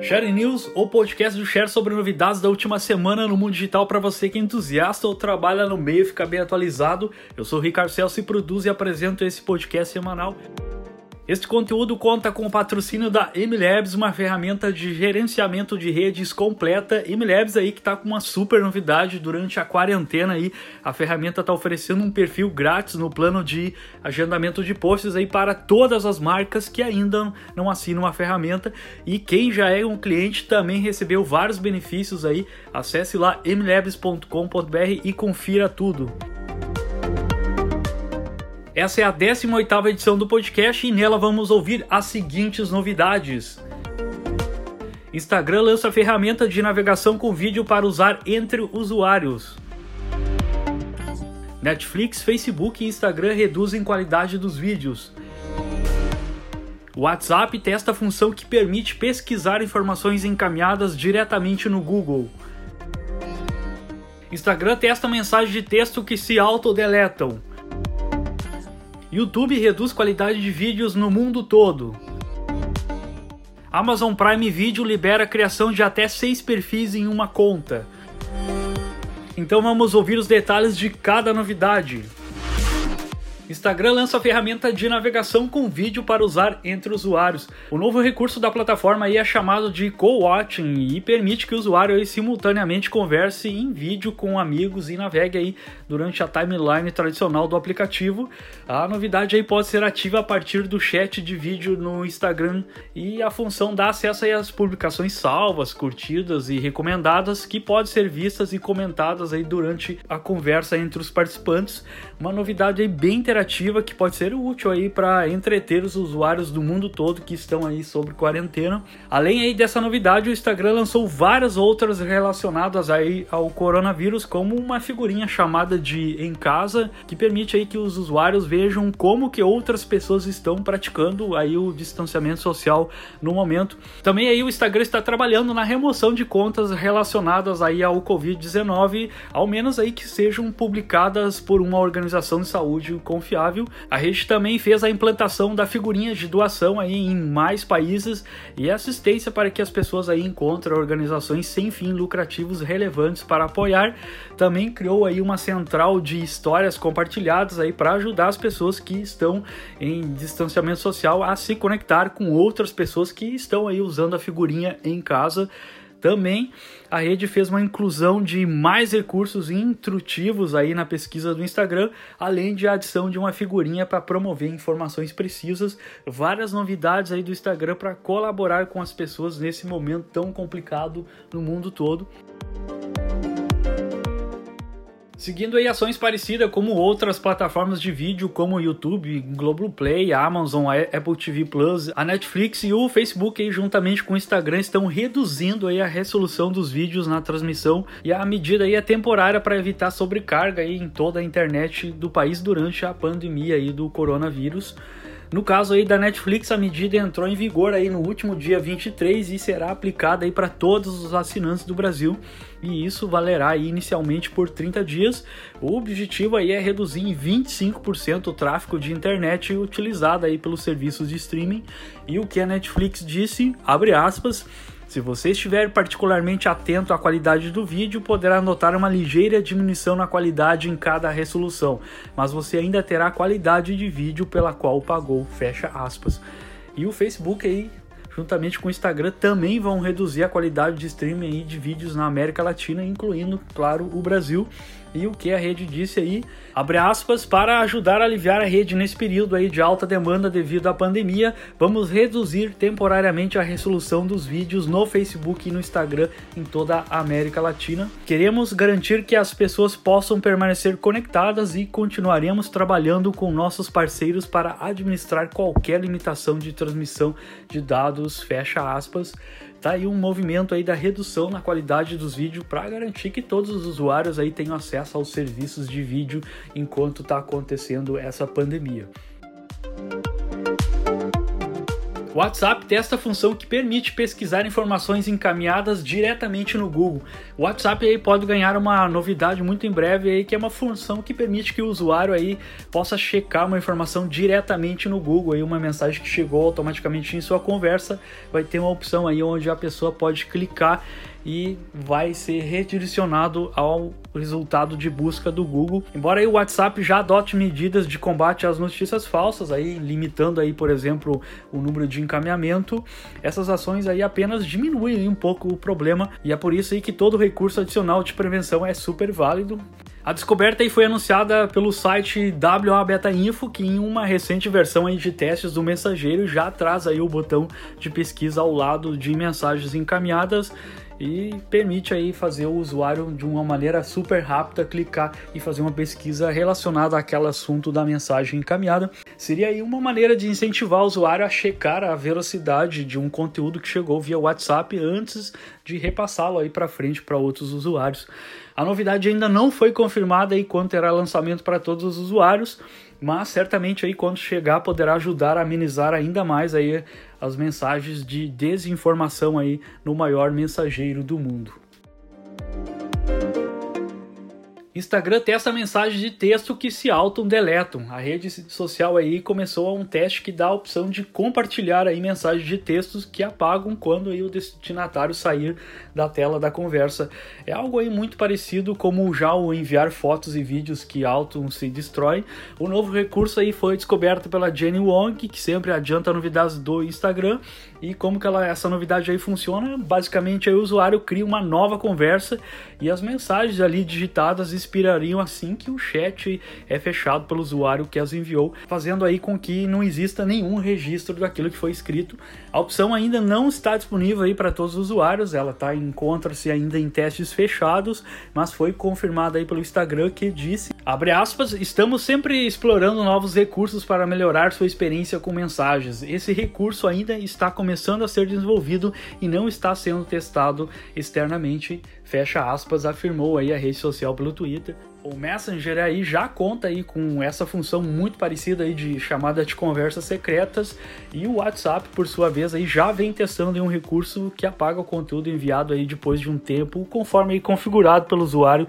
Share News, o podcast do Share sobre novidades da última semana no mundo digital para você que é entusiasta ou trabalha no meio e fica bem atualizado. Eu sou o Ricardo Celso e produzo e apresento esse podcast semanal. Este conteúdo conta com o patrocínio da MLabs, uma ferramenta de gerenciamento de redes completa. MLabs aí que está com uma super novidade durante a quarentena aí. A ferramenta está oferecendo um perfil grátis no plano de agendamento de posts aí para todas as marcas que ainda não assinam a ferramenta. E quem já é um cliente também recebeu vários benefícios aí. Acesse lá mlabs.com.br e confira tudo. Essa é a 18ª edição do podcast e nela vamos ouvir as seguintes novidades. Instagram lança ferramenta de navegação com vídeo para usar entre usuários. Netflix, Facebook e Instagram reduzem qualidade dos vídeos. WhatsApp testa a função que permite pesquisar informações encaminhadas diretamente no Google. Instagram testa mensagem de texto que se autodeletam. YouTube reduz qualidade de vídeos no mundo todo. Amazon Prime Video libera a criação de até seis perfis em uma conta. Então vamos ouvir os detalhes de cada novidade. Instagram lança a ferramenta de navegação com vídeo para usar entre usuários. O novo recurso da plataforma é chamado de co-watching e permite que o usuário simultaneamente converse em vídeo com amigos e navegue aí durante a timeline tradicional do aplicativo. A novidade aí pode ser ativa a partir do chat de vídeo no Instagram e a função dá acesso aí às publicações salvas, curtidas e recomendadas que podem ser vistas e comentadas aí durante a conversa entre os participantes. Uma novidade aí bem interessante interativa que pode ser útil aí para entreter os usuários do mundo todo que estão aí sobre quarentena. Além aí dessa novidade, o Instagram lançou várias outras relacionadas aí ao coronavírus, como uma figurinha chamada de em casa, que permite aí que os usuários vejam como que outras pessoas estão praticando aí o distanciamento social no momento. Também aí o Instagram está trabalhando na remoção de contas relacionadas aí ao COVID-19, ao menos aí que sejam publicadas por uma organização de saúde confiável confiável. A rede também fez a implantação da figurinha de doação aí em mais países e assistência para que as pessoas aí encontrem organizações sem fim lucrativos relevantes para apoiar. Também criou aí uma central de histórias compartilhadas aí para ajudar as pessoas que estão em distanciamento social a se conectar com outras pessoas que estão aí usando a figurinha em casa. Também a rede fez uma inclusão de mais recursos intuitivos aí na pesquisa do Instagram, além de adição de uma figurinha para promover informações precisas, várias novidades aí do Instagram para colaborar com as pessoas nesse momento tão complicado no mundo todo. Seguindo aí ações parecidas como outras plataformas de vídeo como o YouTube, Globoplay, Amazon, Apple TV Plus, a Netflix e o Facebook aí juntamente com o Instagram estão reduzindo aí a resolução dos vídeos na transmissão e a medida aí é temporária para evitar sobrecarga aí em toda a internet do país durante a pandemia aí do coronavírus. No caso aí da Netflix, a medida entrou em vigor aí no último dia 23 e será aplicada aí para todos os assinantes do Brasil. E isso valerá inicialmente por 30 dias. O objetivo aí é reduzir em 25% o tráfego de internet utilizado aí pelos serviços de streaming. E o que a Netflix disse, abre aspas, se você estiver particularmente atento à qualidade do vídeo, poderá notar uma ligeira diminuição na qualidade em cada resolução, mas você ainda terá a qualidade de vídeo pela qual pagou, fecha aspas. E o Facebook aí juntamente com o Instagram, também vão reduzir a qualidade de streaming de vídeos na América Latina, incluindo, claro, o Brasil. E o que a rede disse aí, abre aspas, para ajudar a aliviar a rede nesse período aí de alta demanda devido à pandemia, vamos reduzir temporariamente a resolução dos vídeos no Facebook e no Instagram em toda a América Latina. Queremos garantir que as pessoas possam permanecer conectadas e continuaremos trabalhando com nossos parceiros para administrar qualquer limitação de transmissão de dados, fecha aspas tá aí um movimento aí da redução na qualidade dos vídeos para garantir que todos os usuários aí tenham acesso aos serviços de vídeo enquanto está acontecendo essa pandemia. O WhatsApp testa a função que permite pesquisar informações encaminhadas diretamente no Google. O WhatsApp aí pode ganhar uma novidade muito em breve aí, que é uma função que permite que o usuário aí possa checar uma informação diretamente no Google, aí uma mensagem que chegou automaticamente em sua conversa, vai ter uma opção aí onde a pessoa pode clicar e vai ser redirecionado ao resultado de busca do Google. Embora o WhatsApp já adote medidas de combate às notícias falsas, aí limitando aí, por exemplo, o número de encaminhamento, essas ações aí apenas diminuem um pouco o problema e é por isso aí que todo recurso adicional de prevenção é super válido. A descoberta aí foi anunciada pelo site WA Beta Info, que em uma recente versão aí de testes do mensageiro já traz aí o botão de pesquisa ao lado de mensagens encaminhadas e permite aí fazer o usuário de uma maneira super rápida clicar e fazer uma pesquisa relacionada àquele assunto da mensagem encaminhada. Seria aí uma maneira de incentivar o usuário a checar a velocidade de um conteúdo que chegou via WhatsApp antes de repassá-lo aí para frente para outros usuários. A novidade ainda não foi confirmada aí quando terá lançamento para todos os usuários, mas certamente aí quando chegar poderá ajudar a amenizar ainda mais aí as mensagens de desinformação aí no maior mensageiro do mundo. Instagram testa mensagem de texto que se auto-deletam. A rede social aí começou um teste que dá a opção de compartilhar aí mensagens de textos que apagam quando aí o destinatário sair da tela da conversa. É algo aí muito parecido como já o enviar fotos e vídeos que auto se destrói. O novo recurso aí foi descoberto pela Jenny Wong, que sempre adianta novidades do Instagram. E como que ela, essa novidade aí funciona? Basicamente aí o usuário cria uma nova conversa e as mensagens ali digitadas expirariam assim que o chat é fechado pelo usuário que as enviou, fazendo aí com que não exista nenhum registro daquilo que foi escrito. A opção ainda não está disponível aí para todos os usuários, ela tá encontra-se ainda em testes fechados, mas foi confirmada aí pelo Instagram que disse, abre aspas, estamos sempre explorando novos recursos para melhorar sua experiência com mensagens. Esse recurso ainda está começando a ser desenvolvido e não está sendo testado externamente fecha aspas, afirmou aí a rede social pelo Twitter. O Messenger aí já conta aí com essa função muito parecida aí de chamada de conversas secretas e o WhatsApp, por sua vez, aí já vem testando um recurso que apaga o conteúdo enviado aí depois de um tempo, conforme aí configurado pelo usuário,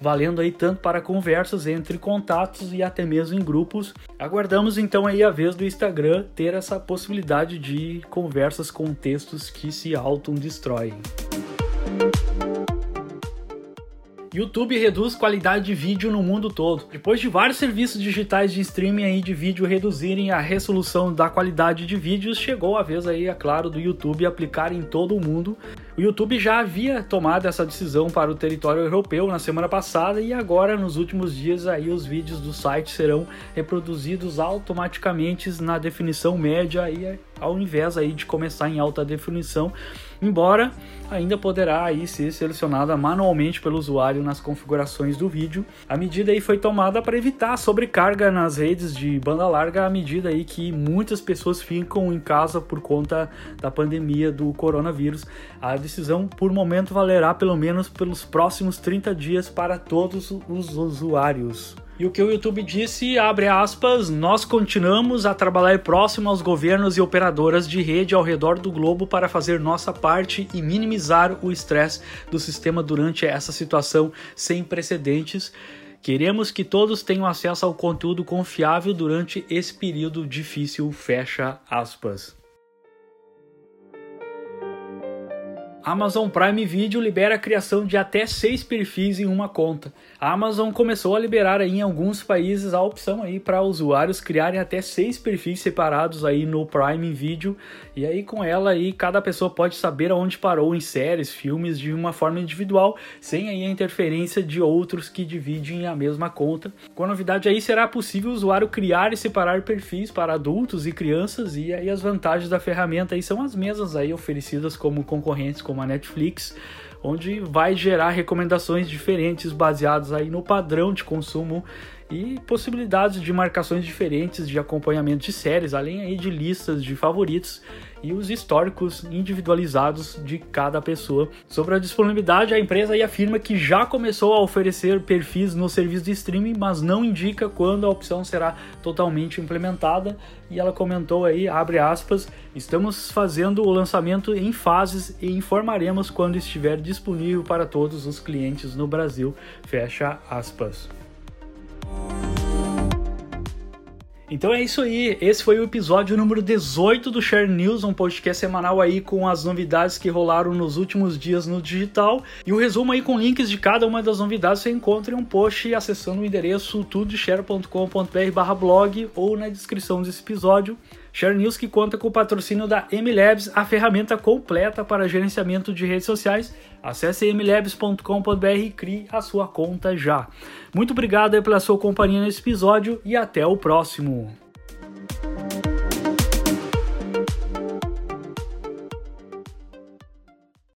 valendo aí tanto para conversas entre contatos e até mesmo em grupos. Aguardamos então aí a vez do Instagram ter essa possibilidade de conversas com textos que se auto-destroem. YouTube reduz qualidade de vídeo no mundo todo. Depois de vários serviços digitais de streaming aí de vídeo reduzirem a resolução da qualidade de vídeos, chegou a vez aí, é claro, do YouTube aplicar em todo o mundo. O YouTube já havia tomado essa decisão para o território europeu na semana passada e agora nos últimos dias aí os vídeos do site serão reproduzidos automaticamente na definição média aí ao invés aí de começar em alta definição, embora ainda poderá aí ser selecionada manualmente pelo usuário nas configurações do vídeo. A medida aí foi tomada para evitar sobrecarga nas redes de banda larga à medida aí que muitas pessoas ficam em casa por conta da pandemia do coronavírus. A decisão por momento valerá pelo menos pelos próximos 30 dias para todos os usuários. E o que o YouTube disse, abre aspas, nós continuamos a trabalhar próximo aos governos e operadoras de rede ao redor do globo para fazer nossa parte e minimizar o estresse do sistema durante essa situação sem precedentes. Queremos que todos tenham acesso ao conteúdo confiável durante esse período difícil, fecha aspas. Amazon Prime Video libera a criação de até seis perfis em uma conta. A Amazon começou a liberar aí em alguns países a opção aí para usuários criarem até seis perfis separados aí no Prime Video e aí com ela aí cada pessoa pode saber aonde parou em séries, filmes de uma forma individual, sem aí a interferência de outros que dividem a mesma conta. Com a novidade aí será possível o usuário criar e separar perfis para adultos e crianças e aí as vantagens da ferramenta aí são as mesmas aí oferecidas como concorrentes como a Netflix, onde vai gerar recomendações diferentes baseadas aí no padrão de consumo e possibilidades de marcações diferentes de acompanhamento de séries, além aí de listas de favoritos e os históricos individualizados de cada pessoa. Sobre a disponibilidade, a empresa afirma que já começou a oferecer perfis no serviço de streaming, mas não indica quando a opção será totalmente implementada. E ela comentou aí, abre aspas, estamos fazendo o lançamento em fases e informaremos quando estiver disponível para todos os clientes no Brasil, fecha aspas. Então é isso aí, esse foi o episódio número 18 do Share News, um podcast semanal aí com as novidades que rolaram nos últimos dias no digital. E o resumo aí com links de cada uma das novidades você encontra em um post acessando o endereço tudeshare.com.br blog ou na descrição desse episódio. Share News que conta com o patrocínio da MLabs, a ferramenta completa para gerenciamento de redes sociais. Acesse mlabs.com.br e crie a sua conta já. Muito obrigado pela sua companhia nesse episódio e até o próximo.